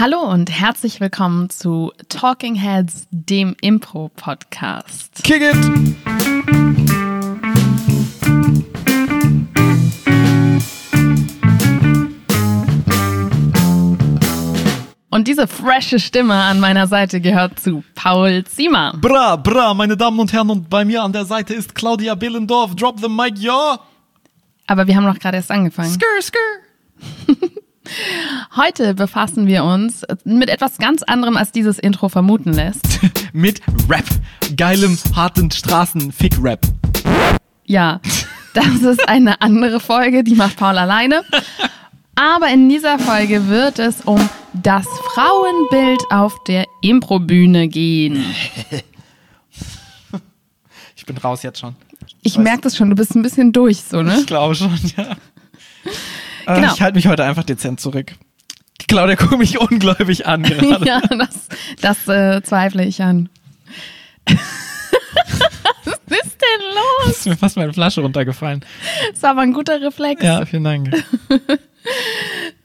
Hallo und herzlich willkommen zu Talking Heads, dem Impro-Podcast. Kick it! Und diese frische Stimme an meiner Seite gehört zu Paul Ziemer. Bra, bra, meine Damen und Herren, und bei mir an der Seite ist Claudia Billendorf. Drop the mic, ja! Aber wir haben noch gerade erst angefangen. Skr, skr. Heute befassen wir uns mit etwas ganz anderem, als dieses Intro vermuten lässt. Mit Rap. Geilem, harten Straßen-Fick-Rap. Ja, das ist eine andere Folge, die macht Paul alleine. Aber in dieser Folge wird es um das Frauenbild auf der Improbühne gehen. Ich bin raus jetzt schon. Ich merke das schon, du bist ein bisschen durch, so, ne? Ich glaube schon, ja. Äh, Genau. Ich halte mich heute einfach dezent zurück. Claudia guckt mich ungläubig an gerade. Ja, das, das äh, zweifle ich an. Was ist denn los? Ist mir fast meine Flasche runtergefallen. Das war aber ein guter Reflex. Ja, vielen Dank.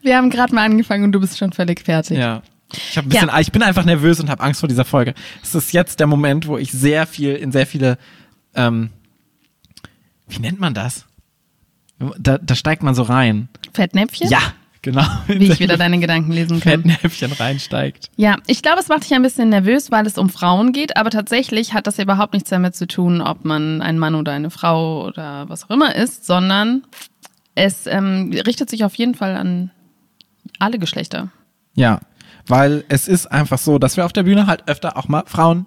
Wir haben gerade mal angefangen und du bist schon völlig fertig. Ja. Ich, ein bisschen, Ja. ich bin einfach nervös und habe Angst vor dieser Folge. Es ist jetzt der Moment, wo ich sehr viel in sehr viele, ähm, wie nennt man das? Da, da steigt man so rein. Fettnäpfchen? Ja, genau. Wie ich wieder deine Gedanken lesen kann. Fettnäpfchen reinsteigt. Ja, ich glaube, es macht dich ein bisschen nervös, weil es um Frauen geht, aber tatsächlich hat das überhaupt nichts damit zu tun, ob man ein Mann oder eine Frau oder was auch immer ist, sondern es ähm, richtet sich auf jeden Fall an alle Geschlechter. Ja, weil es ist einfach so, dass wir auf der Bühne halt öfter auch mal Frauen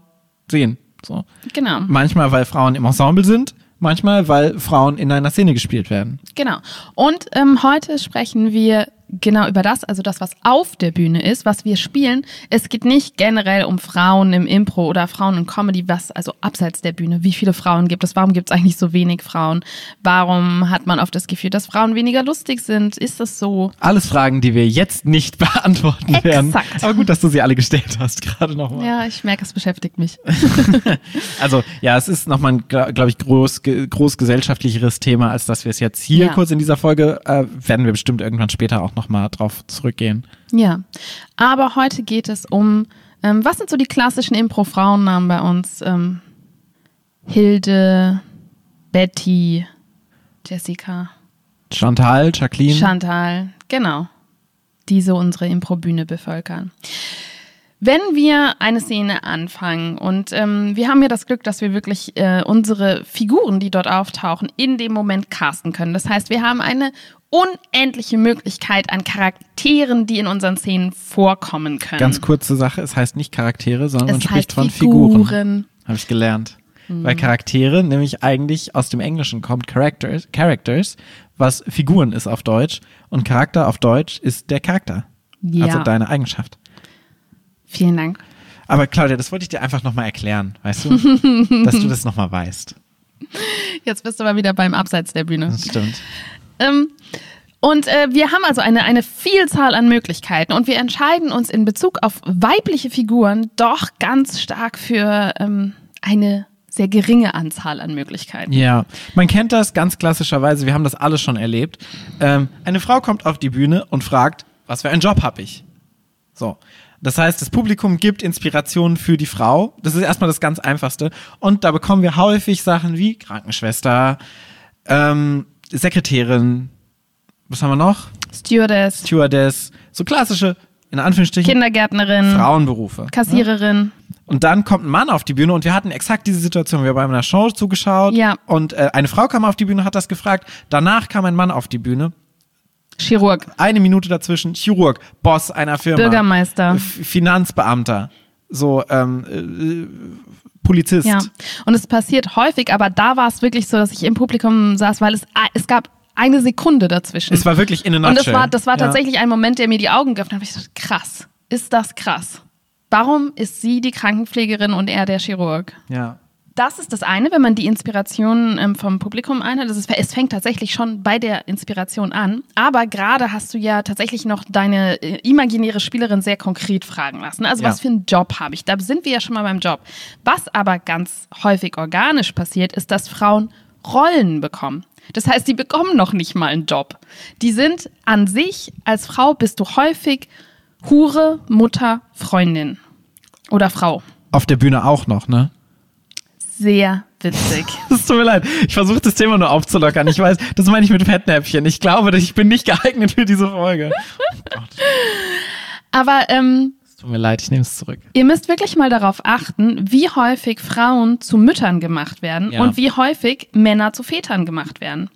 sehen. So. Genau. Manchmal, weil Frauen im Ensemble sind, manchmal, weil Frauen in einer Szene gespielt werden. Genau. Und ähm, heute sprechen wir genau über das, also das, was auf der Bühne ist, was wir spielen. Es geht nicht generell um Frauen im Impro oder Frauen in Comedy, was also abseits der Bühne. Wie viele Frauen gibt es? Warum gibt es eigentlich so wenig Frauen? Warum hat man oft das Gefühl, dass Frauen weniger lustig sind? Ist das so? Alles Fragen, die wir jetzt nicht beantworten werden. Exakt. Aber gut, dass du sie alle gestellt hast, gerade nochmal. Ja, ich merke, es beschäftigt mich. Also ja, es ist nochmal ein, glaube ich, groß, groß gesellschaftlicheres Thema, als dass wir es jetzt hier Ja. kurz in dieser Folge, äh, werden wir bestimmt irgendwann später auch nochmal drauf zurückgehen. Ja. Aber heute geht es um, ähm, was sind so die klassischen Impro-Frauennamen bei uns? Ähm, Hilde, Betty, Jessica. Chantal, Jacqueline. Chantal, genau. Die so unsere Improbühne bevölkern. Wenn wir eine Szene anfangen und ähm, wir haben ja das Glück, dass wir wirklich äh, unsere Figuren, die dort auftauchen, in dem Moment casten können. Das heißt, wir haben eine unendliche Möglichkeit an Charakteren, die in unseren Szenen vorkommen können. Ganz kurze Sache, es heißt nicht Charaktere, sondern man es spricht heißt von Figuren. Figuren. Habe ich gelernt. Mhm. Weil Charaktere nämlich eigentlich aus dem Englischen kommt, Characters, Characters, was Figuren ist auf Deutsch. Und Charakter auf Deutsch ist der Charakter. Ja. Also deine Eigenschaft. Vielen Dank. Aber Claudia, das wollte ich dir einfach nochmal erklären, weißt du? dass du das nochmal weißt. Jetzt bist du aber wieder beim Abseits der Bühne. Das stimmt. Ähm, und äh, wir haben also eine, eine Vielzahl an Möglichkeiten und wir entscheiden uns in Bezug auf weibliche Figuren doch ganz stark für ähm, eine sehr geringe Anzahl an Möglichkeiten. Ja, man kennt das ganz klassischerweise, wir haben das alles schon erlebt. Ähm, eine Frau kommt auf die Bühne und fragt, was für einen Job habe ich? So. Das heißt, das Publikum gibt Inspirationen für die Frau. Das ist erstmal das ganz Einfachste. Und da bekommen wir häufig Sachen wie Krankenschwester, ähm, Sekretärin, was haben wir noch? Stewardess, Stewardess, so klassische, in Anführungsstrichen, Kindergärtnerin, Frauenberufe. Kassiererin. Und dann kommt ein Mann auf die Bühne und wir hatten exakt diese Situation. Wir haben bei einer Show zugeschaut Ja. und äh, eine Frau kam auf die Bühne, hat das gefragt. Danach kam ein Mann auf die Bühne. Chirurg, Eine Minute dazwischen, Chirurg, Boss einer Firma, Bürgermeister. F Finanzbeamter, so ähm, äh, Polizist. Ja. Und es passiert häufig, aber da war es wirklich so, dass ich im Publikum saß, weil es, es gab eine Sekunde dazwischen. Es war wirklich in a Und das war, das war Ja. tatsächlich ein Moment, der mir die Augen geöffnet hat. Ich dachte, krass, ist das krass. Warum ist sie die Krankenpflegerin und er der Chirurg? Ja. Das ist das eine, wenn man die Inspiration ähm, vom Publikum einhält. Das ist, es fängt tatsächlich schon bei der Inspiration an. Aber gerade hast du ja tatsächlich noch deine äh, imaginäre Spielerin sehr konkret fragen lassen. Also Ja. was für einen Job habe ich? Da sind wir ja schon mal beim Job. Was aber ganz häufig organisch passiert, ist, dass Frauen Rollen bekommen. Das heißt, die bekommen noch nicht mal einen Job. Die sind an sich, als Frau bist du häufig Hure, Mutter, Freundin oder Frau. Auf der Bühne auch noch, ne? Sehr witzig. Es tut mir leid. Ich versuche das Thema nur aufzulockern. Ich weiß, das meine ich mit Fettnäpfchen. Ich glaube, ich bin nicht geeignet für diese Folge. Aber ähm, Es tut mir leid, ich nehme es zurück. ihr müsst wirklich mal darauf achten, wie häufig Frauen zu Müttern gemacht werden Ja. und wie häufig Männer zu Vätern gemacht werden.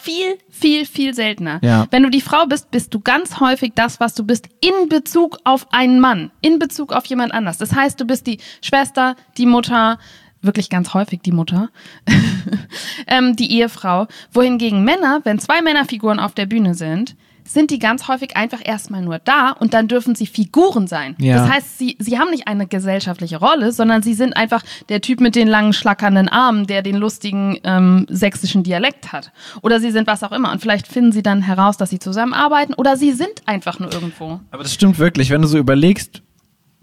Viel, viel, viel seltener. Ja. Wenn du die Frau bist, bist du ganz häufig das, was du bist, in Bezug auf einen Mann, in Bezug auf jemand anders. Das heißt, du bist die Schwester, die Mutter, wirklich ganz häufig die Mutter, ähm, die Ehefrau. Wohingegen Männer, wenn zwei Männerfiguren auf der Bühne sind, sind die ganz häufig einfach erstmal nur da und dann dürfen sie Figuren sein. Ja. Das heißt, sie, sie haben nicht eine gesellschaftliche Rolle, sondern sie sind einfach der Typ mit den langen, schlackernden Armen, der den lustigen ähm, sächsischen Dialekt hat. Oder sie sind was auch immer. Und vielleicht finden sie dann heraus, dass sie zusammenarbeiten oder sie sind einfach nur irgendwo. Aber das stimmt wirklich, wenn du so überlegst,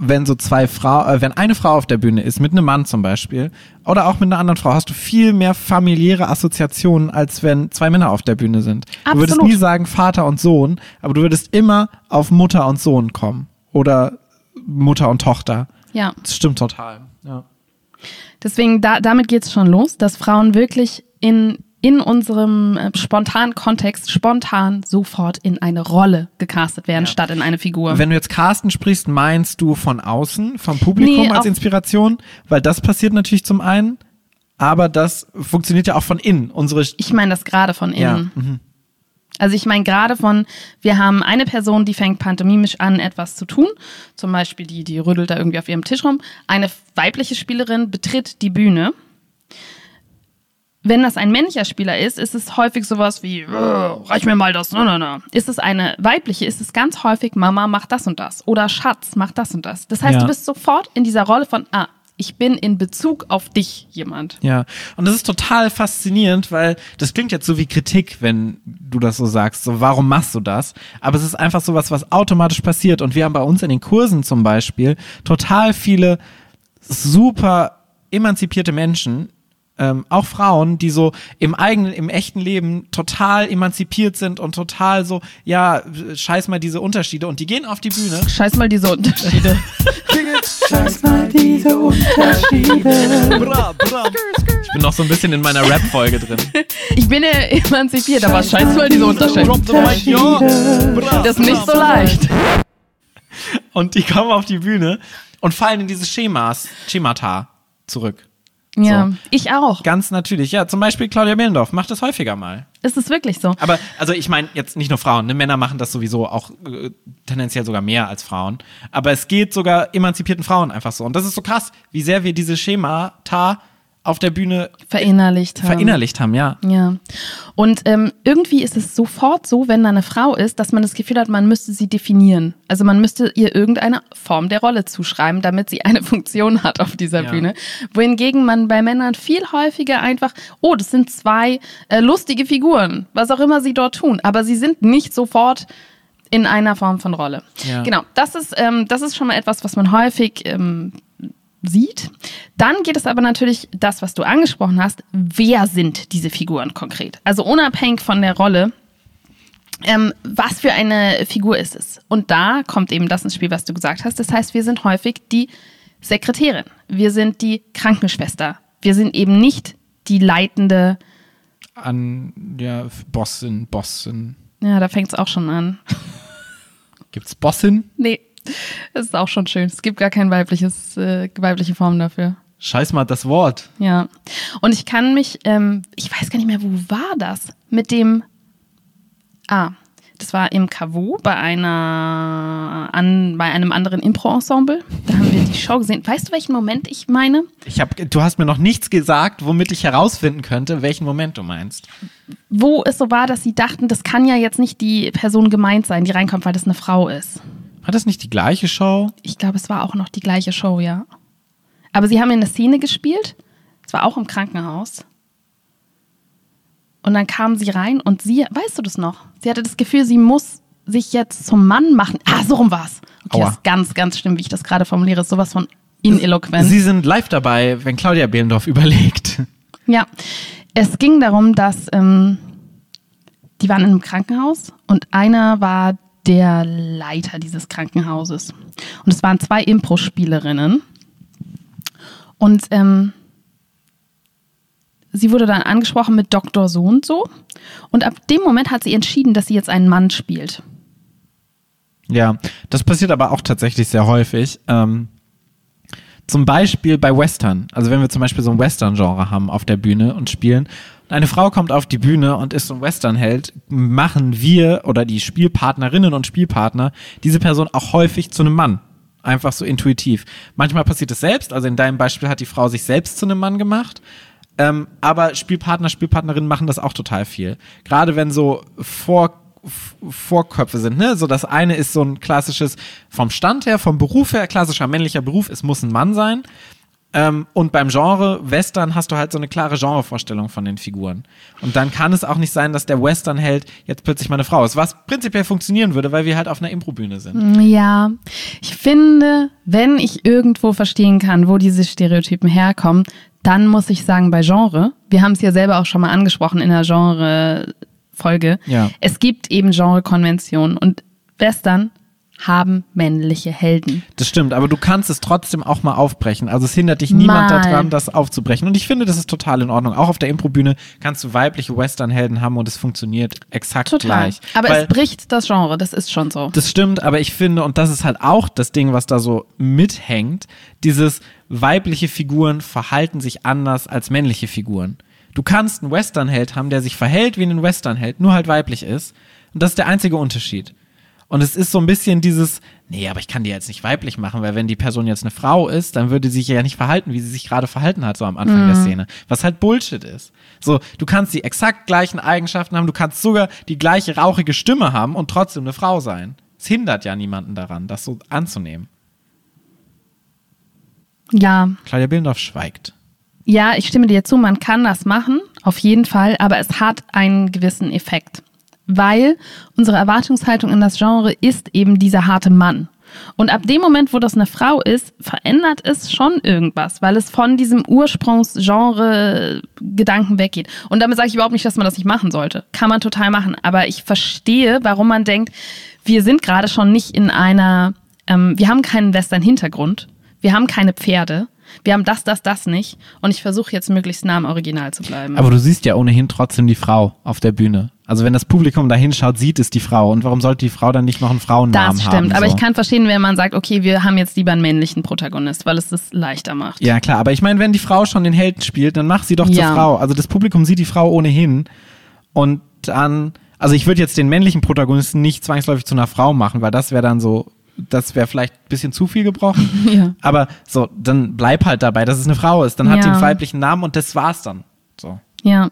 wenn so zwei Frau, äh, wenn eine Frau auf der Bühne ist, mit einem Mann zum Beispiel, oder auch mit einer anderen Frau, hast du viel mehr familiäre Assoziationen, als wenn zwei Männer auf der Bühne sind. Du würdest Absolut. nie sagen Vater und Sohn, aber du würdest immer auf Mutter und Sohn kommen. Oder Mutter und Tochter. Ja. Das stimmt total. Ja. Deswegen, da, damit geht's schon los, dass Frauen wirklich in, in unserem äh, spontanen Kontext spontan sofort in eine Rolle gecastet werden, statt in eine Figur. Wenn du jetzt Carsten sprichst, meinst du von außen, vom Publikum Nee, als Inspiration? Weil das passiert natürlich zum einen, aber das funktioniert ja auch von innen. Unsere ich meine das gerade von ja, innen. mhm. Also ich meine gerade von, wir haben eine Person, die fängt pantomimisch an, etwas zu tun. Zum Beispiel die, die rüttelt da irgendwie auf ihrem Tisch rum. Eine weibliche Spielerin betritt die Bühne. Wenn das ein männlicher Spieler ist, ist es häufig sowas wie, "Äh, reich mir mal das, na, na, na. Ist es eine weibliche, ist es ganz häufig, Mama macht das und das. Oder Schatz macht das und das. Das heißt, Ja. du bist sofort in dieser Rolle von, ah, ich bin in Bezug auf dich jemand. Ja, und das ist total faszinierend, weil das klingt jetzt so wie Kritik, wenn du das so sagst, so warum machst du das? Aber es ist einfach sowas, was automatisch passiert und wir haben bei uns in den Kursen zum Beispiel total viele super emanzipierte Menschen, ähm, auch Frauen, die so im eigenen, im echten Leben total emanzipiert sind und total so, ja, scheiß mal diese Unterschiede und die gehen auf die Bühne Scheiß mal diese Unterschiede. Scheiß mal diese Unterschiede. Bra, bra. Ich bin noch so ein bisschen in meiner Rap-Folge drin. Ich bin ja emanzipiert, aber scheiß mal diese Unterschiede. Bra, Das ist nicht so leicht. Und die kommen auf die Bühne und fallen in diese Schemas, Schemata zurück. Ja, So. ich auch. Ganz natürlich. Ja, zum Beispiel Claudia Behlendorf macht das häufiger mal. Ist es wirklich so? Aber, also ich meine jetzt nicht nur Frauen, ne? Männer machen das sowieso auch äh, tendenziell sogar mehr als Frauen. Aber es geht sogar emanzipierten Frauen einfach so. Und das ist so krass, wie sehr wir diese Schemata auf der Bühne Verinnerlicht haben. verinnerlicht haben, ja. Ja. Und ähm, irgendwie ist es sofort so, wenn da eine Frau ist, dass man das Gefühl hat, man müsste sie definieren. Also man müsste ihr irgendeine Form der Rolle zuschreiben, damit sie eine Funktion hat auf dieser Ja. Bühne. Wohingegen man bei Männern viel häufiger einfach, oh, das sind zwei äh, lustige Figuren, was auch immer sie dort tun. Aber sie sind nicht sofort in einer Form von Rolle. Ja. Genau, das ist, ähm, das ist schon mal etwas, was man häufig ähm, sieht. Dann geht es aber natürlich, das, was du angesprochen hast, wer sind diese Figuren konkret? Also unabhängig von der Rolle, ähm, was für eine Figur ist es? Und da kommt eben das ins Spiel, was du gesagt hast. Das heißt, wir sind häufig die Sekretärin, wir sind die Krankenschwester, wir sind eben nicht die leitende, An, ja, Bossin, Bossin. ja, da fängt es auch schon an. Gibt's Bossin? Nee, das ist auch schon schön. Es gibt gar kein weibliches, äh, weibliche Form dafür. Scheiß mal das Wort. Ja. Und ich kann mich, ähm, ich weiß gar nicht mehr, wo war das? Mit dem, ah, das war im Caveau bei einer, an, bei einem anderen Impro-Ensemble. Da haben wir die Show gesehen. Weißt du, welchen Moment ich meine? Ich hab, du hast mir noch nichts gesagt, womit ich herausfinden könnte, welchen Moment du meinst. Wo es so war, dass sie dachten, das kann ja jetzt nicht die Person gemeint sein, die reinkommt, weil das eine Frau ist. War das nicht die gleiche Show? Ich glaube, es war auch noch die gleiche Show, ja. Aber sie haben in eine Szene gespielt. Es war auch im Krankenhaus. Und dann kam sie rein und sie, weißt du das noch? Sie hatte das Gefühl, sie muss sich jetzt zum Mann machen. Ah, so rum war's. Okay, Aua. das ist ganz, ganz schlimm, wie ich das gerade formuliere. Ist sowas von ineloquent. Sie sind live dabei, wenn Claudia Behlendorf überlegt. Ja, es ging darum, dass ähm, die waren in einem Krankenhaus und einer war der Leiter dieses Krankenhauses. Und es waren zwei Impro-Spielerinnen. Und ähm, sie wurde dann angesprochen mit Dr. So und so. Und ab dem Moment hat sie entschieden, dass sie jetzt einen Mann spielt. Ja, das passiert aber auch tatsächlich sehr häufig. Ähm, zum Beispiel bei Western. Also wenn wir zum Beispiel so ein Western-Genre haben auf der Bühne und spielen. Eine Frau kommt auf die Bühne und ist so ein Western-Held, machen wir oder die Spielpartnerinnen und Spielpartner diese Person auch häufig zu einem Mann. Einfach so intuitiv. Manchmal passiert es selbst, also in deinem Beispiel hat die Frau sich selbst zu einem Mann gemacht. Ähm, aber Spielpartner, Spielpartnerinnen machen das auch total viel. Gerade wenn so Vor Vorköpfe sind, ne? So das eine ist so ein klassisches vom Stand her, vom Beruf her, klassischer männlicher Beruf, es muss ein Mann sein. Ähm, und beim Genre Western hast du halt so eine klare Genrevorstellung von den Figuren. Und dann kann es auch nicht sein, dass der Western-Held jetzt plötzlich mal eine Frau ist, was prinzipiell funktionieren würde, weil wir halt auf einer Improbühne sind. Ja, ich finde, wenn ich irgendwo verstehen kann, wo diese Stereotypen herkommen, dann muss ich sagen, bei Genre, wir haben es ja selber auch schon mal angesprochen in der Genre-Folge, Ja. es gibt eben Genre-Konventionen und Western haben männliche Helden. Das stimmt, aber du kannst es trotzdem auch mal aufbrechen. Also es hindert dich niemand Mal. daran, das aufzubrechen. Und ich finde, das ist total in Ordnung. Auch auf der Improbühne kannst du weibliche Western-Helden haben und es funktioniert exakt Total. gleich. Aber Weil, es bricht das Genre, das ist schon so. das stimmt, aber ich finde, und das ist halt auch das Ding, was da so mithängt, dieses weibliche Figuren verhalten sich anders als männliche Figuren. Du kannst einen Western-Held haben, der sich verhält wie ein Western-Held, nur halt weiblich ist. Und das ist der einzige Unterschied. Und es ist so ein bisschen dieses, nee, aber ich kann die jetzt nicht weiblich machen, weil wenn die Person jetzt eine Frau ist, dann würde sie sich ja nicht verhalten, wie sie sich gerade verhalten hat, so am Anfang der Szene. Was halt Bullshit ist. So, du kannst die exakt gleichen Eigenschaften haben, du kannst sogar die gleiche rauchige Stimme haben und trotzdem eine Frau sein. Es hindert ja niemanden daran, das so anzunehmen. Ja, Claudia Billendorf schweigt. Ja, ich stimme dir zu, man kann das machen, auf jeden Fall, aber es hat einen gewissen Effekt. Weil unsere Erwartungshaltung in das Genre ist eben dieser harte Mann. Und ab dem Moment, wo das eine Frau ist, verändert es schon irgendwas, weil es von diesem Ursprungsgenre-Gedanken weggeht. Und damit sage ich überhaupt nicht, dass man das nicht machen sollte. Kann man total machen. Aber ich verstehe, warum man denkt, wir sind gerade schon nicht in einer, ähm, wir haben keinen Western-Hintergrund, wir haben keine Pferde, wir haben das, das, das nicht. Und ich versuche jetzt möglichst nah am Original zu bleiben. Aber du siehst ja ohnehin trotzdem die Frau auf der Bühne. Also wenn das Publikum da hinschaut, sieht es die Frau. Und warum sollte die Frau dann nicht noch einen Frauennamen das haben? stimmt. Aber so? ich kann verstehen, wenn man sagt, okay, wir haben jetzt lieber einen männlichen Protagonist, weil es das leichter macht. Ja, klar, aber ich meine, wenn die Frau schon den Helden spielt, dann mach sie doch Ja. zur Frau. Also das Publikum sieht die Frau ohnehin. Und dann, also ich würde jetzt den männlichen Protagonisten nicht zwangsläufig zu einer Frau machen, weil das wäre dann so, das wäre vielleicht ein bisschen zu viel gebrochen. Ja. Aber so, dann bleib halt dabei, dass es eine Frau ist. Dann hat Ja. die einen weiblichen Namen und das war's dann. So. Ja.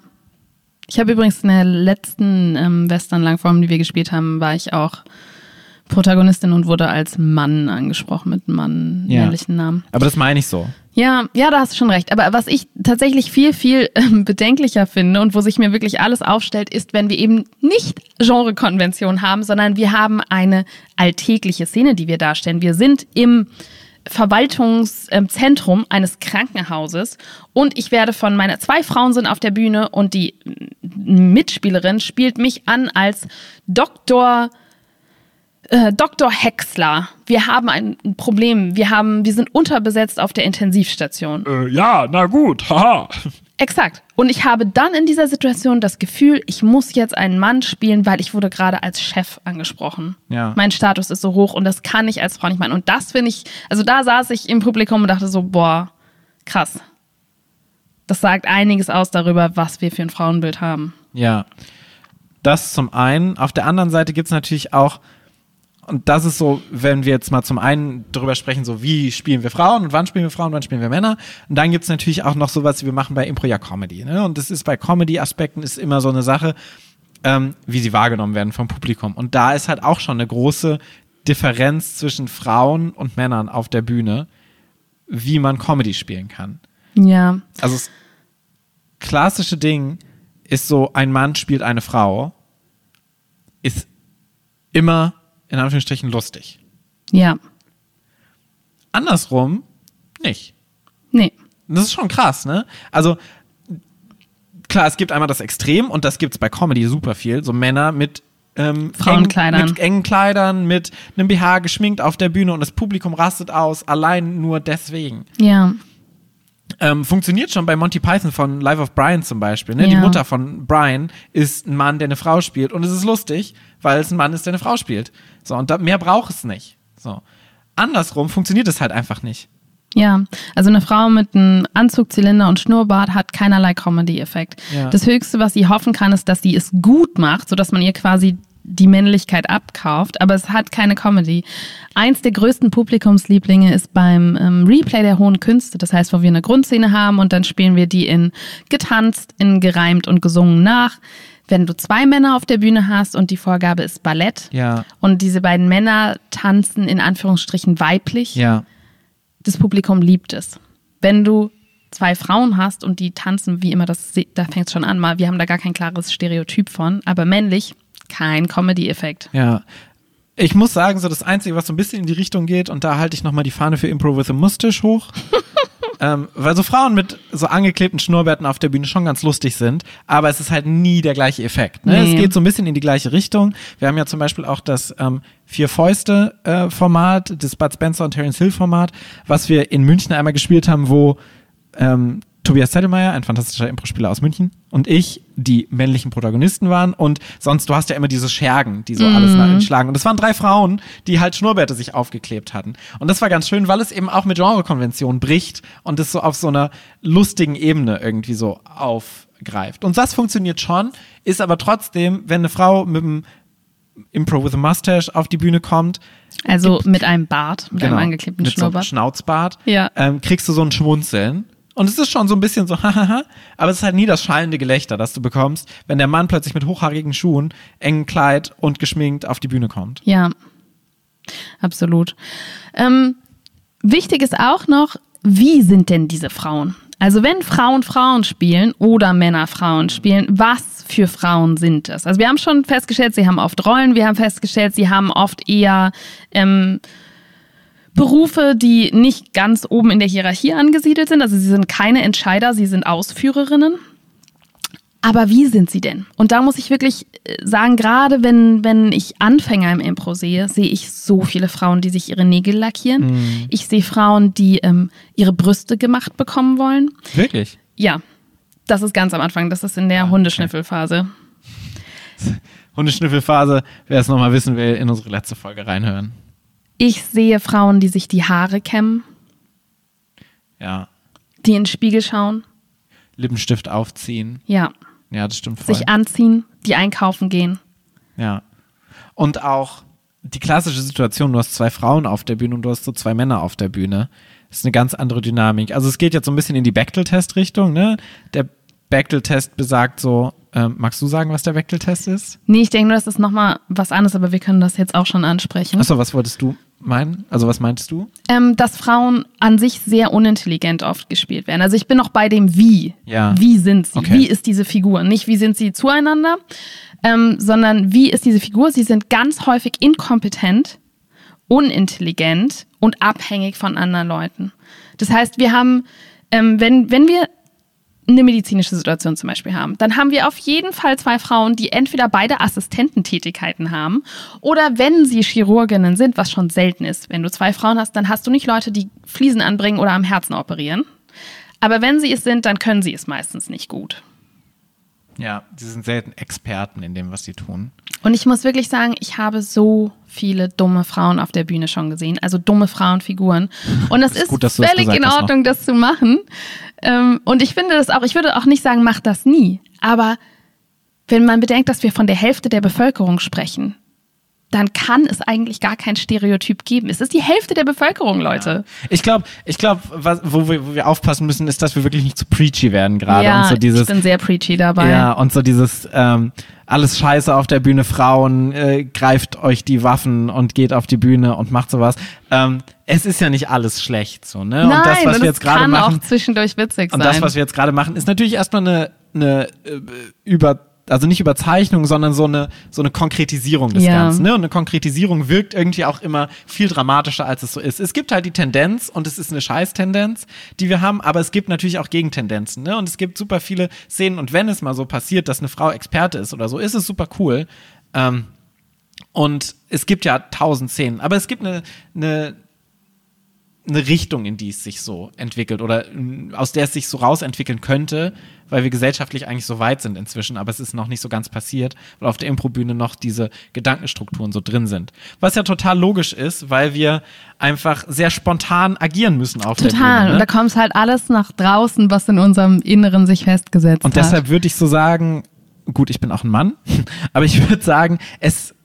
Ich habe übrigens in der letzten ähm, Western-Langform, die wir gespielt haben, war ich auch Protagonistin und wurde als Mann angesprochen mit Mann Ja. männlichen Namen. Aber das meine ich so. Ja, ja, da hast du schon recht. Aber was ich tatsächlich viel, viel ähm, bedenklicher finde und wo sich mir wirklich alles aufstellt, ist, wenn wir eben nicht Genrekonvention haben, sondern wir haben eine alltägliche Szene, die wir darstellen. Wir sind im Verwaltungszentrum eines Krankenhauses und ich werde von meiner, zwei Frauen sind auf der Bühne und die Mitspielerin spielt mich an als Doktor äh, Dr. Hexler, wir haben ein Problem. Wir haben, wir sind unterbesetzt auf der Intensivstation. Äh, ja, na gut, haha. Exakt. Und ich habe dann in dieser Situation das Gefühl, ich muss jetzt einen Mann spielen, weil ich wurde gerade als Chef angesprochen. Ja. Mein Status ist so hoch und das kann ich als Frau nicht machen. Und das finde ich, also da saß ich im Publikum und dachte so, boah, krass. Das sagt einiges aus darüber, was wir für ein Frauenbild haben. Ja. Das zum einen. Auf der anderen Seite gibt es natürlich auch, und das ist so, wenn wir jetzt mal zum einen darüber sprechen, so wie spielen wir Frauen und wann spielen wir Frauen, wann spielen wir Männer. Und dann gibt es natürlich auch noch sowas, wie wir machen bei Impro ja Comedy. Ne? Und das ist bei Comedy-Aspekten ist immer so eine Sache, ähm, wie sie wahrgenommen werden vom Publikum. Und da ist halt auch schon eine große Differenz zwischen Frauen und Männern auf der Bühne, wie man Comedy spielen kann. Ja. Also das klassische Ding ist so, ein Mann spielt eine Frau, ist immer in Anführungsstrichen lustig. Ja. Andersrum nicht. Nee. Das ist schon krass, ne? Also klar, es gibt einmal das Extrem und das gibt es bei Comedy super viel. So Männer mit ähm, Frauenkleidern. Eng, mit engen Kleidern, mit einem BH geschminkt auf der Bühne und das Publikum rastet aus, allein nur deswegen. Ja. Ähm, funktioniert schon bei Monty Python von Life of Brian zum Beispiel. Ne? Die Ja. Mutter von Brian ist ein Mann, der eine Frau spielt. Und es ist lustig, weil es ein Mann ist, der eine Frau spielt. So, und da, mehr braucht es nicht. So. Andersrum funktioniert es halt einfach nicht. Ja, also eine Frau mit einem Anzug, Zylinder und Schnurrbart hat keinerlei Comedy-Effekt. Ja. Das Höchste, was sie hoffen kann, ist, dass sie es gut macht, sodass man ihr quasi die Männlichkeit abkauft, aber es hat keine Comedy. Eins der größten Publikumslieblinge ist beim ähm, Replay der Hohen Künste, das heißt, wo wir eine Grundszene haben und dann spielen wir die in getanzt, in gereimt und gesungen nach. Wenn du zwei Männer auf der Bühne hast und die Vorgabe ist Ballett Ja. und diese beiden Männer tanzen in Anführungsstrichen weiblich, Ja. das Publikum liebt es. Wenn du zwei Frauen hast und die tanzen wie immer, das, da fängt es schon an, mal, wir haben da gar kein klares Stereotyp von, aber männlich, kein Comedy-Effekt. Ja. Ich muss sagen, so das Einzige, was so ein bisschen in die Richtung geht, und da halte ich nochmal die Fahne für Impro with a Mustache hoch. ähm, weil so Frauen mit so angeklebten Schnurrbärten auf der Bühne schon ganz lustig sind, aber es ist halt nie der gleiche Effekt. Ne? Nee. Es geht so ein bisschen in die gleiche Richtung. Wir haben ja zum Beispiel auch das ähm, Vier-Fäuste-Format, das Bud Spencer und Terence Hill-Format, was wir in München einmal gespielt haben, wo ähm, Tobias Zettelmeier, ein fantastischer Impro-Spieler aus München, und ich die männlichen Protagonisten waren. Und sonst, du hast ja immer diese Schergen, die so alles nachschlagen. Und das waren drei Frauen, die halt Schnurrbärte sich aufgeklebt hatten. Und das war ganz schön, weil es eben auch mit Genrekonventionen bricht und es so auf so einer lustigen Ebene irgendwie so aufgreift. Und das funktioniert schon, ist aber trotzdem, wenn eine Frau mit einem Impro with a Mustache auf die Bühne kommt, Also mit einem Bart, mit einem angeklebten Genau. mit so einem Schnurrbart. Schnauzbart, Ja. ähm, kriegst du so ein Schmunzeln. Und es ist schon so ein bisschen so, hahaha, aber es ist halt nie das schallende Gelächter, das du bekommst, wenn der Mann plötzlich mit hochhaarigen Schuhen, engem Kleid und geschminkt auf die Bühne kommt. Ja, absolut. Ähm, wichtig ist auch noch, wie sind denn diese Frauen? Also wenn Frauen Frauen spielen oder Männer Frauen spielen, was für Frauen sind es? Also wir haben schon festgestellt, sie haben oft Rollen, wir haben festgestellt, sie haben oft eher ähm, Berufe, die nicht ganz oben in der Hierarchie angesiedelt sind. Also sie sind keine Entscheider, sie sind Ausführerinnen. Aber wie sind sie denn? Und da muss ich wirklich äh, sagen, gerade wenn, wenn ich Anfänger im Impro sehe, sehe ich so viele Frauen, die sich ihre Nägel lackieren. Ich sehe Frauen, die ähm, ihre Brüste gemacht bekommen wollen. Wirklich? Ja, das ist ganz am Anfang. Das ist in der Hundeschnüffelphase. Hundeschnüffelphase, wer es nochmal wissen will, in unsere letzte Folge reinhören. Ich sehe Frauen, die sich die Haare kämmen, Ja. die in den Spiegel schauen. Lippenstift aufziehen. Ja, Ja, das stimmt voll. sich anziehen, die einkaufen gehen. Ja. Und auch die klassische Situation, du hast zwei Frauen auf der Bühne und du hast so zwei Männer auf der Bühne. Das ist eine ganz andere Dynamik. Also es geht jetzt so ein bisschen in die Bechtel-Test-Richtung, ne? Der Bechtel-Test besagt so, ähm, magst du sagen, was der Bechtel-Test ist? Nee, ich denke nur, das ist nochmal was anderes, aber wir können das jetzt auch schon ansprechen. Achso, was wolltest du meinen? Also was meintest du? ähm, dass Frauen an sich sehr unintelligent oft gespielt werden. Also ich bin noch bei dem Wie. Ja. Wie sind sie? Okay. Wie ist diese Figur? Nicht wie sind sie zueinander, ähm, sondern wie ist diese Figur? Sie sind ganz häufig inkompetent, unintelligent und abhängig von anderen Leuten. Das heißt, wir haben, ähm, wenn, wenn wir eine medizinische Situation zum Beispiel haben, dann haben wir auf jeden Fall zwei Frauen, die entweder beide Assistententätigkeiten haben oder wenn sie Chirurginnen sind, was schon selten ist. Wenn du zwei Frauen hast, dann hast du nicht Leute, die Fliesen anbringen oder am Herzen operieren. Aber wenn sie es sind, dann können sie es meistens nicht gut. Ja, sie sind selten Experten in dem, was sie tun. Und ich muss wirklich sagen, ich habe so viele dumme Frauen auf der Bühne schon gesehen, also dumme Frauenfiguren. Und das ist ist, gut, das völlig in. Ordnung, das zu machen. Ähm, und ich finde das auch, ich würde auch nicht sagen, mach das nie. Aber wenn man bedenkt, dass wir von der Hälfte der Bevölkerung sprechen, dann kann es eigentlich gar kein Stereotyp geben. Es ist die Hälfte der Bevölkerung, Leute. Ich glaube, ich glaube, wo wir, wo wir aufpassen müssen, ist, dass wir wirklich nicht zu preachy werden gerade. Ja, so dieses, ich bin sehr preachy dabei. Ja, und so dieses ähm, alles scheiße auf der Bühne, Frauen, äh, greift euch die Waffen und geht auf die Bühne und macht sowas. Ähm, es ist ja nicht alles schlecht so, ne? Nein, und das, was wir jetzt gerade machen, auch zwischendurch witzig und sein. das, was wir jetzt gerade machen, ist natürlich erstmal eine, eine äh, über also nicht Überzeichnung, sondern so eine, so eine Konkretisierung des Ja. Ganzen. Ne? Und eine Konkretisierung wirkt irgendwie auch immer viel dramatischer, als es so ist. Es gibt halt die Tendenz und es ist eine Scheiß-Tendenz, die wir haben, aber es gibt natürlich auch Gegentendenzen. Ne? Und es gibt super viele Szenen und wenn es mal so passiert, dass eine Frau Experte ist oder so, ist es super cool. Ähm, Und es gibt ja tausend Szenen, aber es gibt eine, eine, eine Richtung, in die es sich so entwickelt oder mm, aus der es sich so rausentwickeln könnte, weil wir gesellschaftlich eigentlich so weit sind inzwischen, aber es ist noch nicht so ganz passiert, weil auf der Improbühne noch diese Gedankenstrukturen so drin sind. Was ja total logisch ist, weil wir einfach sehr spontan agieren müssen auf der Total. Bühne. Und Ne? da kommt halt alles nach draußen, was in unserem Inneren sich festgesetzt Und hat. deshalb würde ich so sagen, gut, ich bin auch ein Mann, aber ich würde sagen, es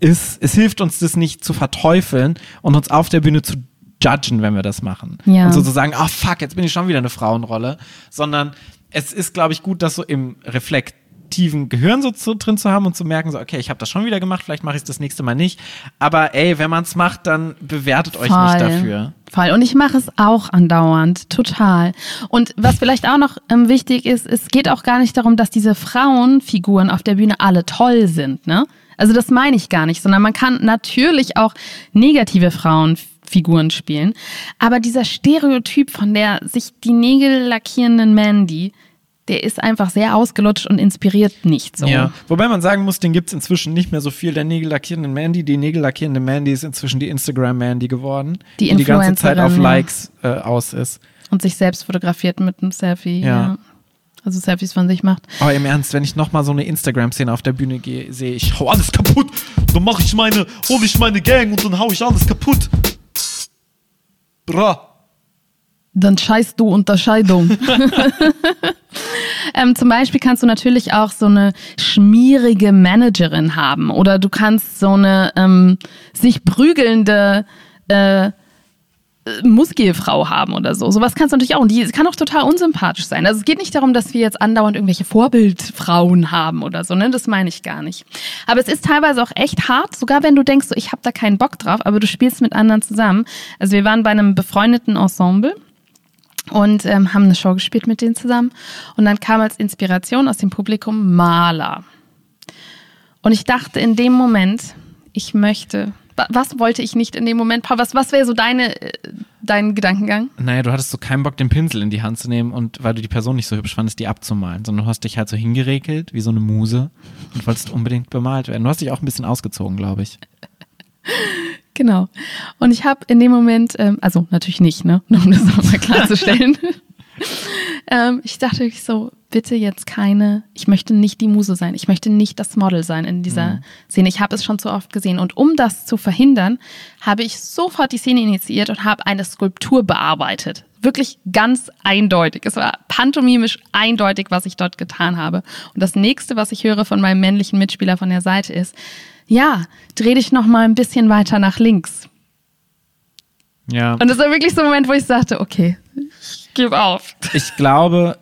ist, es hilft uns das nicht zu verteufeln und uns auf der Bühne zu judgen, wenn wir das machen. Ja. Und so zu sagen, ah fuck, jetzt bin ich schon wieder eine Frauenrolle, sondern es ist, glaube ich, gut, das so im reflektiven Gehirn so zu, drin zu haben und zu merken, so, okay, ich habe das schon wieder gemacht, vielleicht mache ich es das nächste Mal nicht. Aber ey, wenn man es macht, dann bewertet euch nicht dafür. Voll. Und ich mache es auch andauernd, total. Und was vielleicht auch noch ähm, wichtig ist, es geht auch gar nicht darum, dass diese Frauenfiguren auf der Bühne alle toll sind, ne? Also das meine ich gar nicht, sondern man kann natürlich auch negative Frauenfiguren spielen. Aber dieser Stereotyp von der sich die Nägel lackierenden Mandy, der ist einfach sehr ausgelutscht und inspiriert nicht so. Ja, wobei man sagen muss, den gibt es inzwischen nicht mehr so viel. Der nägellackierenden Mandy, die nägellackierende Mandy ist inzwischen die Instagram-Mandy geworden, Die die ganze Zeit auf. Likes äh, aus ist. Und sich selbst fotografiert mit einem Selfie. Ja. Ja. Also Selfies von sich macht. Aber im Ernst, wenn ich nochmal so eine Instagram-Szene auf der Bühne gehe, sehe ich, hau alles kaputt. Dann mache ich meine, hole ich meine Gang und dann hau ich alles kaputt. Bra. Dann scheißt du Unterscheidung. ähm, zum Beispiel kannst du natürlich auch so eine schmierige Managerin haben oder du kannst so eine ähm, sich prügelnde äh, Muskelfrau haben oder so. Sowas kannst du natürlich auch. Und die kann auch total unsympathisch sein. Also es geht nicht darum, dass wir jetzt andauernd irgendwelche Vorbildfrauen haben oder so, ne? Das meine ich gar nicht. Aber es ist teilweise auch echt hart, sogar wenn du denkst, so, ich habe da keinen Bock drauf, aber du spielst mit anderen zusammen. Also wir waren bei einem befreundeten Ensemble und ähm, haben eine Show gespielt mit denen zusammen. Und dann kam als Inspiration aus dem Publikum Maler. Und ich dachte in dem Moment, ich möchte. Wa- Was wollte ich nicht in dem Moment? Paul, was, was wäre so deine, äh, dein Gedankengang? Naja, du hattest so keinen Bock, den Pinsel in die Hand zu nehmen und weil du die Person nicht so hübsch fandest, die abzumalen, sondern du hast dich halt so hingeregelt, wie so eine Muse und wolltest unbedingt bemalt werden. Du hast dich auch ein bisschen ausgezogen, glaube ich. Genau. Und ich habe in dem Moment, ähm, also natürlich nicht, ne, nur um das nochmal klarzustellen. ähm, ich dachte wirklich so, bitte jetzt keine, ich möchte nicht die Muse sein, ich möchte nicht das Model sein in dieser Szene. Ich habe es schon zu oft gesehen. Und um das zu verhindern, habe ich sofort die Szene initiiert und habe eine Skulptur bearbeitet. Wirklich ganz eindeutig. Es war pantomimisch eindeutig, was ich dort getan habe. Und das nächste, was ich höre von meinem männlichen Mitspieler von der Seite ist, ja, dreh dich noch mal ein bisschen weiter nach links. Ja. Und das war wirklich so ein Moment, wo ich sagte, okay, ich gebe auf. ich glaube,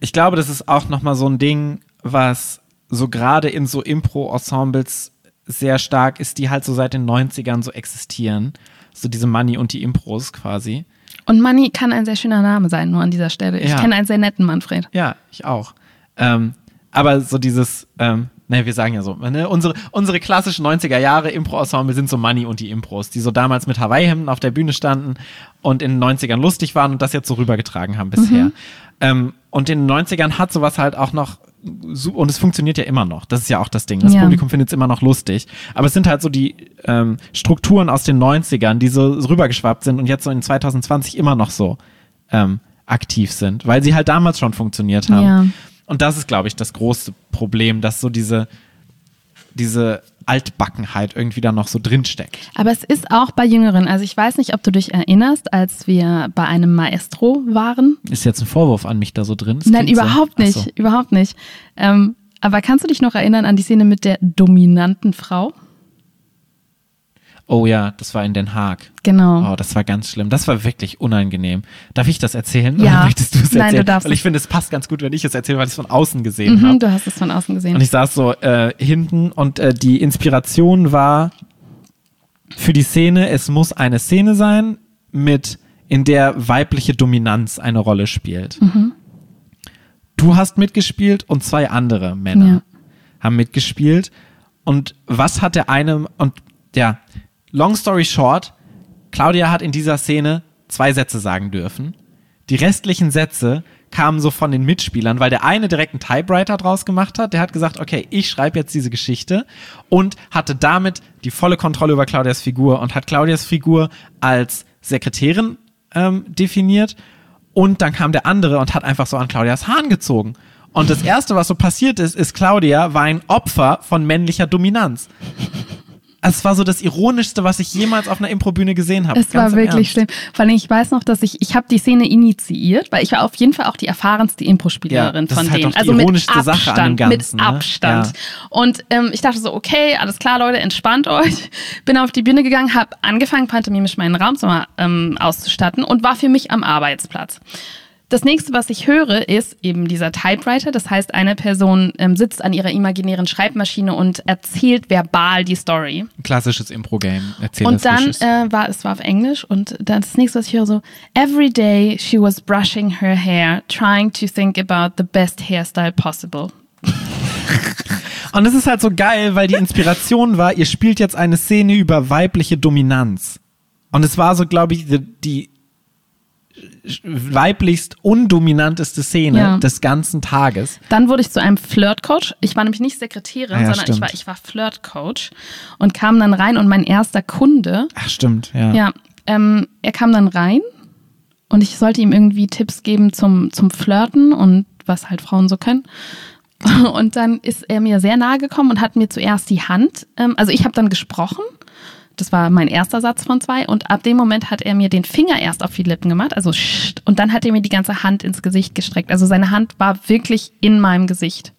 ich glaube, das ist auch nochmal so ein Ding, was so gerade in so Impro-Ensembles sehr stark ist, die halt so seit den 90ern so existieren. So diese Money und die Impros quasi. Und Manni kann ein sehr schöner Name sein, nur an dieser Stelle. Ich Ja. kenne einen sehr netten Manfred. Ja, ich auch. Ähm, aber so dieses, ähm, ne, wir sagen ja so, ne, unsere, unsere klassischen 90er Jahre Impro-Ensemble sind so Money und die Impros, die so damals mit Hawaii-Hemden auf der Bühne standen und in den 90ern lustig waren und das jetzt so rübergetragen haben bisher. Ähm, und in den 90ern hat sowas halt auch noch und es funktioniert ja immer noch. Das ist ja auch das Ding. Das Ja. Publikum findet es immer noch lustig. Aber es sind halt so die ähm, Strukturen aus den 90ern, die so rübergeschwappt sind und jetzt so in 2020 immer noch so ähm, aktiv sind, weil sie halt damals schon funktioniert haben. Ja. Und das ist, glaube ich, das große Problem, dass so diese, diese Altbackenheit irgendwie da noch so drinsteckt. Aber es ist auch bei Jüngeren. Also ich weiß nicht, ob du dich erinnerst, als wir bei einem Maestro waren. Ist jetzt ein Vorwurf an mich da so drin? Das Nein, so- überhaupt Ach nicht. so. Überhaupt nicht. Ähm, aber kannst du dich noch erinnern an die Szene mit der dominanten Frau? Oh ja, das war in Den Haag. Genau. Oh, das war ganz schlimm. Das war wirklich unangenehm. Darf ich das erzählen? Ja. Oder möchtest du es Nein, du darfst Weil ich finde, es passt ganz gut, wenn ich es erzähle, weil ich es von außen gesehen Mhm, habe. du hast es von außen gesehen. Und ich saß so äh, hinten und äh, die Inspiration war für die Szene, es muss eine Szene sein, mit in der weibliche Dominanz eine Rolle spielt. Mhm. Du hast mitgespielt und zwei andere Männer Ja. haben mitgespielt. Und was hat der eine und ja, long story short, Claudia hat in dieser Szene zwei Sätze sagen dürfen. Die restlichen Sätze kamen so von den Mitspielern, weil der eine direkt einen Typewriter draus gemacht hat. Der hat gesagt, okay, ich schreibe jetzt diese Geschichte und hatte damit die volle Kontrolle über Claudias Figur und hat Claudias Figur als Sekretärin ähm, definiert. Und dann kam der andere und hat einfach so an Claudias Hahn gezogen. Und das erste, was so passiert ist, ist Claudia war ein Opfer von männlicher Dominanz. Es war so das Ironischste, was ich jemals auf einer Improbühne gesehen habe. Es war wirklich schlimm. Vor allem, ich weiß noch, dass ich, ich habe die Szene initiiert, weil ich war auf jeden Fall auch die erfahrenste Impro-Spielerin Ja, von halt denen. doch die also mit Abstand, Sache an dem Ganzen, mit ne? Abstand. Ja. Und ähm, ich dachte so, okay, alles klar, Leute, entspannt euch. Bin auf die Bühne gegangen, habe angefangen, pantomimisch meinen Raumzimmer ähm, auszustatten und war für mich am Arbeitsplatz. Das nächste, was ich höre, ist eben dieser Typewriter. Das heißt, eine Person ähm, sitzt an ihrer imaginären Schreibmaschine und erzählt verbal die Story. Klassisches Impro-Game. Und dann äh, war es war auf Englisch und dann das nächste, was ich höre, so Every day she was brushing her hair, trying to think about the best hairstyle possible. Und es ist halt so geil, weil die Inspiration war, ihr spielt jetzt eine Szene über weibliche Dominanz. Und es war so, glaube ich, die, die weiblichst undominanteste Szene Ja. des ganzen Tages. Dann wurde ich zu einem Flirtcoach. Ich war nämlich nicht Sekretärin, Ah ja, sondern ich stimmt. war, ich war Flirtcoach und kam dann rein und mein erster Kunde, Ach, stimmt, ja. ja, ähm, er kam dann rein und ich sollte ihm irgendwie Tipps geben zum, zum Flirten und was halt Frauen so können. Und dann ist er mir sehr nahe gekommen und hat mir zuerst die Hand, ähm, also ich habe dann gesprochen. Das war mein erster Satz von zwei. Und ab dem Moment hat er mir den Finger erst auf die Lippen gemacht, also scht, und dann hat er mir die ganze Hand ins Gesicht gestreckt. Also seine Hand war wirklich in meinem Gesicht.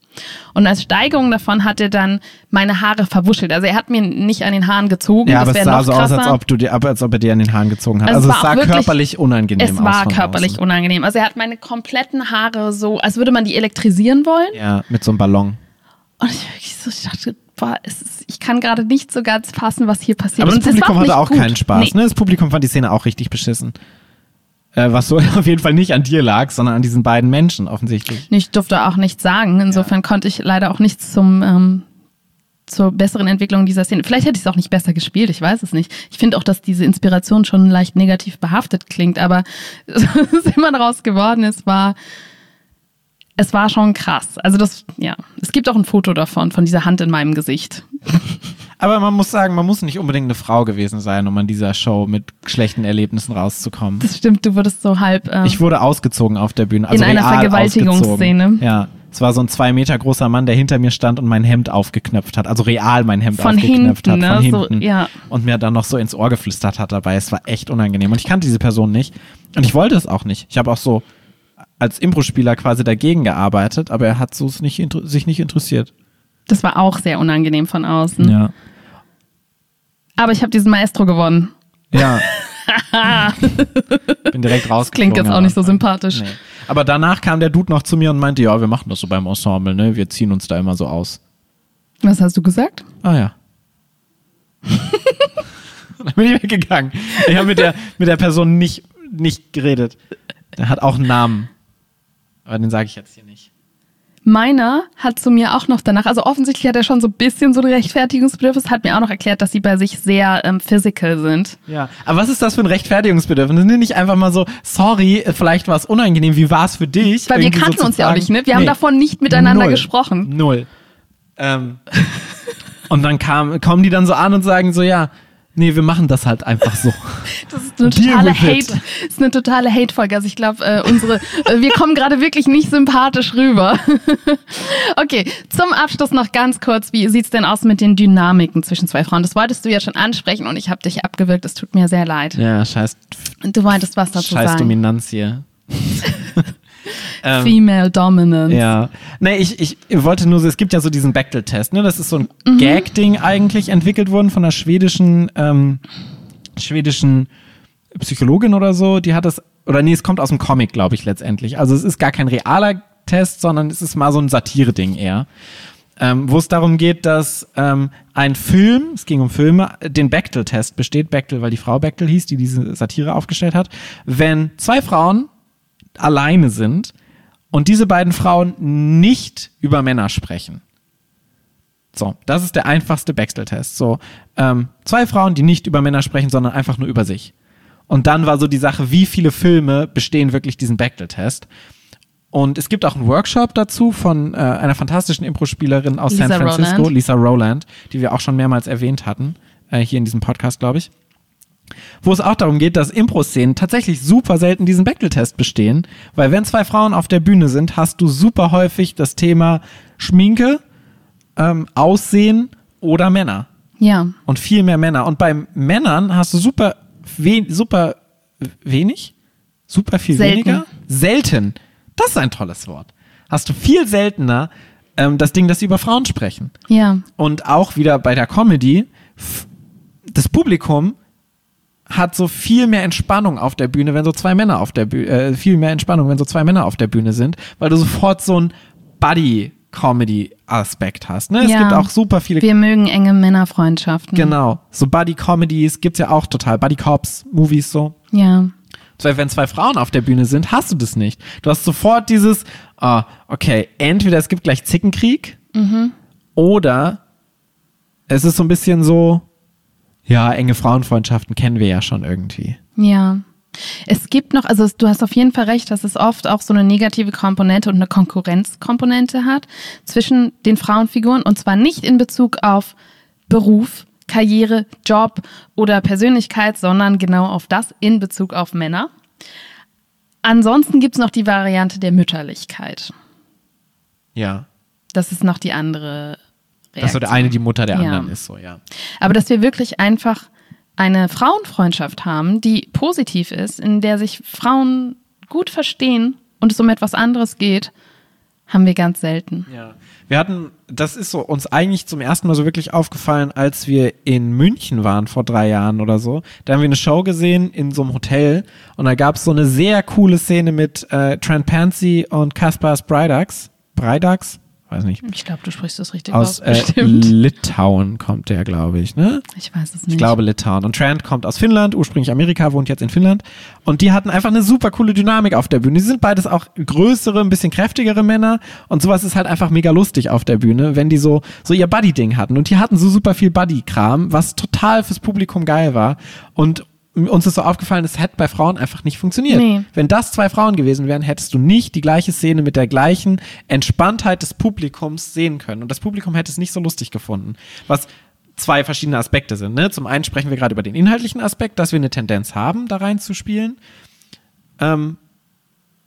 Und als Steigerung davon hat er dann meine Haare verwuschelt. Also er hat mir nicht an den Haaren gezogen. Ja, das aber es wäre sah noch so aus, krasser. als ob, du dir, als ob er dir an den Haaren gezogen hat. Also Also, es es war sah wirklich- körperlich unangenehm es aus. war von körperlich außen. unangenehm. Also er hat meine kompletten Haare so, als würde man die elektrisieren wollen. Ja, mit so einem Ballon. Und ich wirklich so ich dachte, boah, ist, ich kann gerade nicht so ganz fassen, was hier passiert. Aber das Publikum hatte auch gut. keinen Spaß. Nee. Ne? Das Publikum fand die Szene auch richtig beschissen. Äh, was so auf jeden Fall nicht an dir lag, sondern an diesen beiden Menschen offensichtlich. Ich durfte auch nichts sagen. Insofern konnte ich leider auch nichts zum ähm, zur besseren Entwicklung dieser Szene. Vielleicht hätte ich es auch nicht besser gespielt, ich weiß es nicht. Ich finde auch, dass diese Inspiration schon leicht negativ behaftet klingt, aber was immer daraus geworden ist, war, es war schon krass. Also das, ja, es gibt auch ein Foto davon, von dieser Hand in meinem Gesicht. Aber man muss sagen, man muss nicht unbedingt eine Frau gewesen sein, um an dieser Show mit schlechten Erlebnissen rauszukommen. Das stimmt, du wurdest so halb. Ähm, Ich wurde ausgezogen auf der Bühne. Also In einer Vergewaltigungsszene. Ja. Es war so ein zwei Meter großer Mann, der hinter mir stand und mein Hemd aufgeknöpft hat. Also real mein Hemd Von aufgeknöpft hinten, hat. Von ne? So, hinten. ja. Und mir dann noch so ins Ohr geflüstert hat dabei. Es war echt unangenehm. Und ich kannte diese Person nicht. Und ich wollte es auch nicht. Ich habe auch so als Impro-Spieler quasi dagegen gearbeitet, aber er hat so nicht, sich nicht interessiert. das war auch sehr unangenehm von außen. Ja. Aber ich habe diesen Maestro gewonnen. Ja. Bin direkt rausgeflogen. Klingt jetzt auch nicht so sympathisch. Nee. Aber danach kam der Dude noch zu mir und meinte, ja, wir machen das so beim Ensemble, ne? Wir ziehen uns da immer so aus. Was hast du gesagt? Ah ja. Dann bin ich weggegangen. Ich habe mit der, mit der Person nicht, nicht geredet. Der hat auch einen Namen. Aber den sage ich jetzt hier nicht. Meiner hat zu mir auch noch danach, also offensichtlich hat er schon so ein bisschen so ein Rechtfertigungsbedürfnis, hat mir auch noch erklärt, dass sie bei sich sehr ähm, physical sind. Ja. Aber was ist das für ein Rechtfertigungsbedürfnis? Nimm nicht einfach mal so, sorry, vielleicht war es unangenehm, wie war es für dich? Weil wir so kannten zu uns ja auch nicht, ne? Wir haben Nee. davon nicht miteinander Null. gesprochen. Null. Ähm, und dann kam, kommen die dann so an und sagen so, ja, nee, wir machen das halt einfach so. Das ist eine totale it. Hate, das ist eine totale Hate-Folge. Also ich glaube, äh, unsere, äh, wir kommen gerade wirklich nicht sympathisch rüber. okay, zum Abschluss noch ganz kurz, wie sieht's denn aus mit den Dynamiken zwischen zwei Frauen? Das wolltest du ja schon ansprechen und ich habe dich abgewürgt. Es tut mir sehr leid. Ja, scheiß, du wolltest was dazu scheiß sagen. Dominanz hier. Ähm, Female Dominance. Ja. Nee, ich, ich wollte nur so, es gibt ja so diesen Bechtel-Test, ne? Das ist so ein Mhm. Gag-Ding eigentlich entwickelt worden von einer schwedischen, ähm, schwedischen Psychologin oder so. Die hat das, oder nee, es kommt aus dem Comic, glaube ich, letztendlich. Also es ist gar kein realer Test, sondern es ist mal so ein Satire-Ding eher. Ähm, wo es darum geht, dass ähm, ein Film, es ging um Filme, den Bechtel-Test besteht, Bechtel, weil die Frau Bechtel hieß, die diese Satire aufgestellt hat. Wenn zwei Frauen alleine sind und diese beiden Frauen nicht über Männer sprechen. So, das ist der einfachste Bechtel-Test. So, ähm, zwei Frauen, die nicht über Männer sprechen, sondern einfach nur über sich. Und dann war so die Sache, wie viele Filme bestehen wirklich diesen Bechtel-Test? Und es gibt auch einen Workshop dazu von äh, einer fantastischen Impro-Spielerin aus Lisa San Francisco, Rowland. Lisa Rowland, die wir auch schon mehrmals erwähnt hatten, äh, hier in diesem Podcast, glaube ich. Wo es auch darum geht, dass Impro-Szenen tatsächlich super selten diesen Bechtel-Test bestehen, weil wenn zwei Frauen auf der Bühne sind, hast du super häufig das Thema Schminke, ähm, Aussehen oder Männer Ja. und viel mehr Männer. Und bei Männern hast du super, we super wenig, super viel Selten. weniger, selten. Das ist ein tolles Wort. Hast du viel seltener ähm, das Ding, dass sie über Frauen sprechen. Ja. Und auch wieder bei der Comedy, das Publikum hat so viel mehr Entspannung auf der Bühne, wenn so zwei Männer auf der Bühne, äh, viel mehr Entspannung, wenn so zwei Männer auf der Bühne sind, weil du sofort so einen Buddy-Comedy-Aspekt hast. Ne? Es Ja. gibt auch super viele Wir mögen enge Männerfreundschaften. Genau. So Buddy-Comedies gibt's ja auch total. Buddy-Cops-Movies so. Ja. Weil wenn zwei Frauen auf der Bühne sind, hast du das nicht. Du hast sofort dieses, ah, okay, entweder es gibt gleich Zickenkrieg oder es ist so ein bisschen so, ja, enge Frauenfreundschaften kennen wir ja schon irgendwie. Ja. Es gibt noch, also du hast auf jeden Fall recht, dass es oft auch so eine negative Komponente und eine Konkurrenzkomponente hat zwischen den Frauenfiguren und zwar nicht in Bezug auf Beruf, Karriere, Job oder Persönlichkeit, sondern genau auf das in Bezug auf Männer. Ansonsten gibt es noch die Variante der Mütterlichkeit. Ja. Das ist noch die andere Dass so der eine die Mutter der Ja. anderen ist, so, ja. Aber dass wir wirklich einfach eine Frauenfreundschaft haben, die positiv ist, in der sich Frauen gut verstehen und es um etwas anderes geht, haben wir ganz selten. Ja. Wir hatten, das ist so uns eigentlich zum ersten Mal so wirklich aufgefallen, als wir in München waren vor drei Jahren oder so. Da haben wir eine Show gesehen in so einem Hotel und da gab es so eine sehr coole Szene mit äh, Trent Pansy und Kaspar Breidax. Breidax? Weiß nicht. Ich glaube, du sprichst das richtig Aus aus. äh. Litauen kommt der, glaube ich, ne? ich weiß es nicht. Ich glaube Litauen. Und Trent kommt aus Finnland, ursprünglich Amerika, wohnt jetzt in Finnland. Und die hatten einfach eine super coole Dynamik auf der Bühne. Die sind beides auch größere, ein bisschen kräftigere Männer. Und sowas ist halt einfach mega lustig auf der Bühne, wenn die so, so ihr Buddy-Ding hatten. Und die hatten so super viel Buddy-Kram, was total fürs Publikum geil war. Und uns ist so aufgefallen, es hätte bei Frauen einfach nicht funktioniert. Nee. Wenn das zwei Frauen gewesen wären, hättest du nicht die gleiche Szene mit der gleichen Entspanntheit des Publikums sehen können. Und das Publikum hätte es nicht so lustig gefunden. Was zwei verschiedene Aspekte sind. Ne? Zum einen sprechen wir gerade über den inhaltlichen Aspekt, dass wir eine Tendenz haben, da reinzuspielen. Ähm,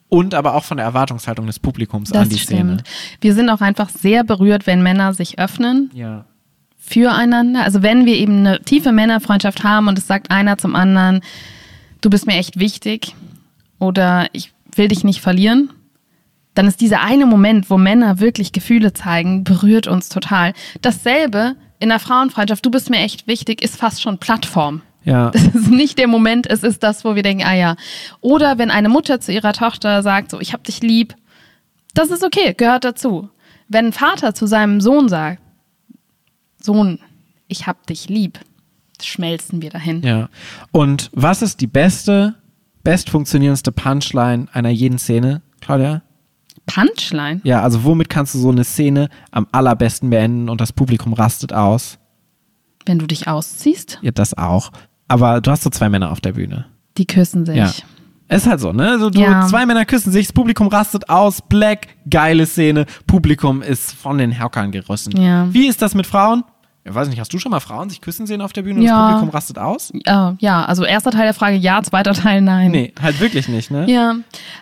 und aber auch von der Erwartungshaltung des Publikums an das die Szene. stimmt. Wir sind auch einfach sehr berührt, wenn Männer sich öffnen Ja. Füreinander. Also wenn wir eben eine tiefe Männerfreundschaft haben und es sagt einer zum anderen, du bist mir echt wichtig oder ich will dich nicht verlieren, dann ist dieser eine Moment, wo Männer wirklich Gefühle zeigen, berührt uns total. Dasselbe in der Frauenfreundschaft, du bist mir echt wichtig, ist fast schon Plattform. Ja. Es ist nicht der Moment, es ist das, wo wir denken, ah ja. Oder wenn eine Mutter zu ihrer Tochter sagt, so, ich hab dich lieb, das ist okay, gehört dazu. Wenn ein Vater zu seinem Sohn sagt, Sohn, ich hab dich lieb, schmelzen wir dahin. Ja. Und was ist die beste, best funktionierendste Punchline einer jeden Szene, Claudia? Punchline? Ja, also womit kannst du so eine Szene am allerbesten beenden und das Publikum rastet aus? Wenn du dich ausziehst, Ja, das auch. Aber du hast so zwei Männer auf der Bühne. die küssen sich. Ja. Es ist halt so, ne? So, du, Ja. Zwei Männer küssen sich, das Publikum rastet aus, Black, geile Szene, Publikum ist von den Höckern gerissen. Ja. Wie ist das mit Frauen? Ich weiß nicht, hast du schon mal Frauen sich küssen sehen auf der Bühne und Ja. das Publikum rastet aus? Äh, ja, also erster Teil der Frage ja, zweiter Teil nein. Nee, halt wirklich nicht, ne? Ja,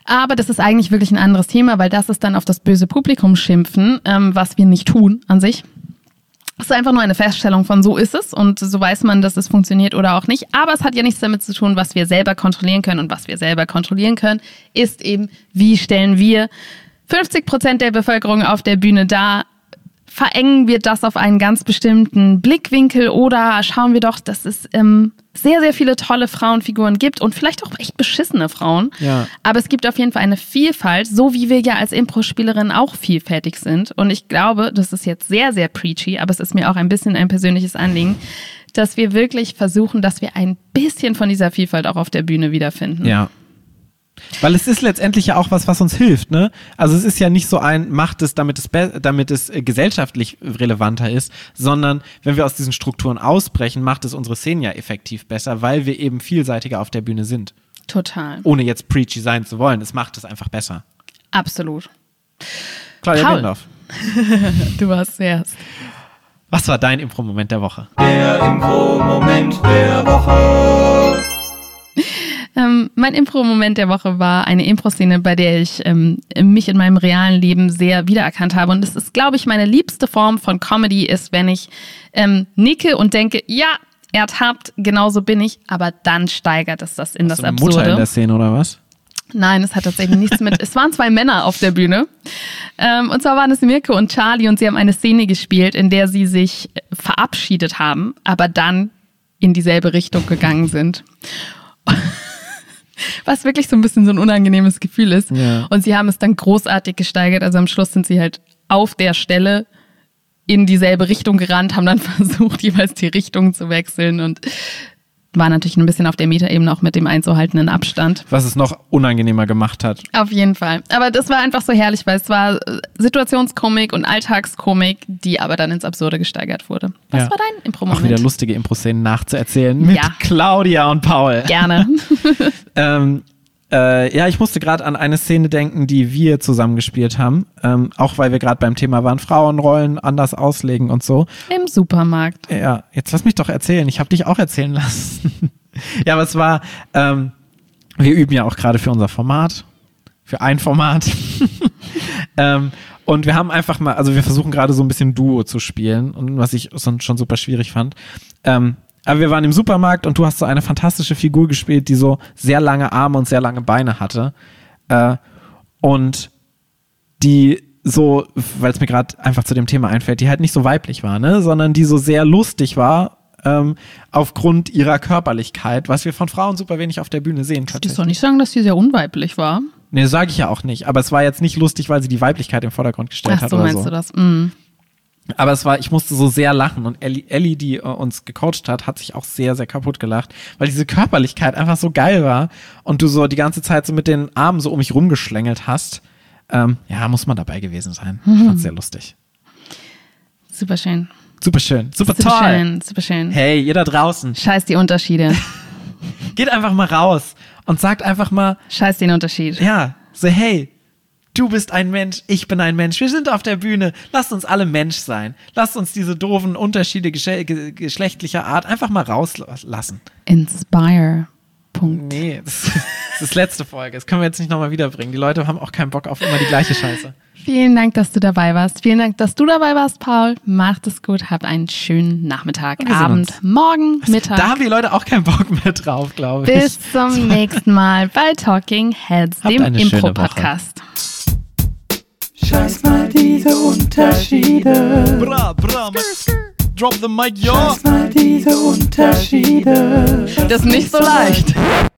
aber das ist eigentlich wirklich ein anderes Thema, weil das ist dann auf das böse Publikum schimpfen, ähm, was wir nicht tun an sich. Es ist einfach nur eine Feststellung von so ist es und so weiß man, dass es funktioniert oder auch nicht. Aber es hat ja nichts damit zu tun, was wir selber kontrollieren können. Und was wir selber kontrollieren können, ist eben, wie stellen wir 50 Prozent der Bevölkerung auf der Bühne dar, verengen wir das auf einen ganz bestimmten Blickwinkel oder schauen wir doch, dass es ähm, sehr, sehr viele tolle Frauenfiguren gibt und vielleicht auch echt beschissene Frauen. Ja. Aber es gibt auf jeden Fall eine Vielfalt, so wie wir ja als Impro-Spielerin auch vielfältig sind. Und ich glaube, das ist jetzt sehr, sehr preachy, aber es ist mir auch ein bisschen ein persönliches Anliegen, dass wir wirklich versuchen, dass wir ein bisschen von dieser Vielfalt auch auf der Bühne wiederfinden. Ja. Weil es ist letztendlich ja auch was, was uns hilft, ne? Also es ist ja nicht so ein, macht es, damit es, damit es äh, gesellschaftlich relevanter ist, sondern wenn wir aus diesen Strukturen ausbrechen, macht es unsere Szenen ja effektiv besser, weil wir eben vielseitiger auf der Bühne sind. Total. Ohne jetzt preachy sein zu wollen. Es macht es einfach besser. Absolut. Claudia Paul. Bindorf, Du warst zuerst. was war dein Impro-Moment der Woche? Der Impro-Moment der Woche. Ähm, mein Impro-Moment der Woche war eine Impro-Szene, bei der ich ähm, mich in meinem realen Leben sehr wiedererkannt habe. Und es ist, glaube ich, meine liebste Form von Comedy ist, wenn ich ähm, nicke und denke, ja, ertappt, genauso bin ich, aber dann steigert es das in das so eine Absurde. Mutter in der Szene oder was? Nein, es hat tatsächlich nichts mit. Es waren zwei Männer auf der Bühne. Ähm, und zwar waren es Mirko und Charlie und sie haben eine Szene gespielt, in der sie sich äh, verabschiedet haben, aber dann in dieselbe Richtung gegangen sind. Was wirklich so ein bisschen so ein unangenehmes Gefühl ist. Ja. Und sie haben es dann großartig gesteigert. Also am Schluss sind sie halt auf der Stelle in dieselbe Richtung gerannt, haben dann versucht, jeweils die Richtung zu wechseln und war natürlich ein bisschen auf der Metaebene auch mit dem einzuhaltenden Abstand. Was es noch unangenehmer gemacht hat. Auf jeden Fall. Aber das war einfach so herrlich, weil es war äh, Situationskomik und Alltagskomik, die aber dann ins Absurde gesteigert wurde. Was Ja. war dein Auch Impro-Moment? wieder lustige Impro-Szenen nachzuerzählen mit Ja. Claudia und Paul. Gerne. Ähm, äh, ja, ich musste gerade an eine Szene denken, die wir zusammen gespielt haben. Ähm, auch weil wir gerade beim Thema waren, Frauenrollen anders auslegen und so. Im Supermarkt. Ja, jetzt lass mich doch erzählen. Ich habe dich auch erzählen lassen. ja, aber es war, ähm, wir üben ja auch gerade für unser Format, für ein Format. ähm, und wir haben einfach mal, also wir versuchen gerade so ein bisschen Duo zu spielen und was ich schon, schon super schwierig fand. Ähm, aber wir waren im Supermarkt und du hast so eine fantastische Figur gespielt, die so sehr lange Arme und sehr lange Beine hatte. Äh, und die so, weil es mir gerade einfach zu dem Thema einfällt, die halt nicht so weiblich war, ne, sondern die so sehr lustig war ähm, aufgrund ihrer Körperlichkeit, was wir von Frauen super wenig auf der Bühne sehen Du tatsächlich. soll nicht sagen, dass sie sehr unweiblich war. Nee, sage ich ja auch nicht, aber es war jetzt nicht lustig, weil sie die Weiblichkeit im Vordergrund gestellt Ach hat so, oder meinst so. du das? Mm. Aber es war, ich musste so sehr lachen und Ellie, Ellie die äh, uns gecoacht hat, hat sich auch sehr, sehr kaputt gelacht, weil diese Körperlichkeit einfach so geil war und du so die ganze Zeit so mit den Armen so um mich rumgeschlängelt hast. Ähm, ja, muss man dabei gewesen sein. Ich fand's sehr lustig. Super schön. Super schön, super, Super toll. schön, super schön. Hey, ihr da draußen, Scheiß die Unterschiede. geht einfach mal raus und sagt einfach mal, Scheiß den Unterschied. ja, so hey, du bist ein Mensch, ich bin ein Mensch, wir sind auf der Bühne, lasst uns alle Mensch sein. Lasst uns diese doofen Unterschiede geschlechtlicher Art einfach mal rauslassen. Inspire. Punkt. Nee, das, das ist letzte Folge, das können wir jetzt nicht nochmal wiederbringen. Die Leute haben auch keinen Bock auf immer die gleiche Scheiße. Vielen Dank, dass du dabei warst. Vielen Dank, dass du dabei warst, Paul. Macht es gut. Habt einen schönen Nachmittag, Abend, uns. morgen, Mittag. Da haben die Leute auch keinen Bock mehr drauf, glaube ich. Bis zum nächsten Mal bei Talking Heads, Habt dem. Impro-Podcast. Scheiß mal diese Unterschiede. Bra, bra, drop the mic, yo. Scheiß mal diese Unterschiede. Das ist nicht so leicht.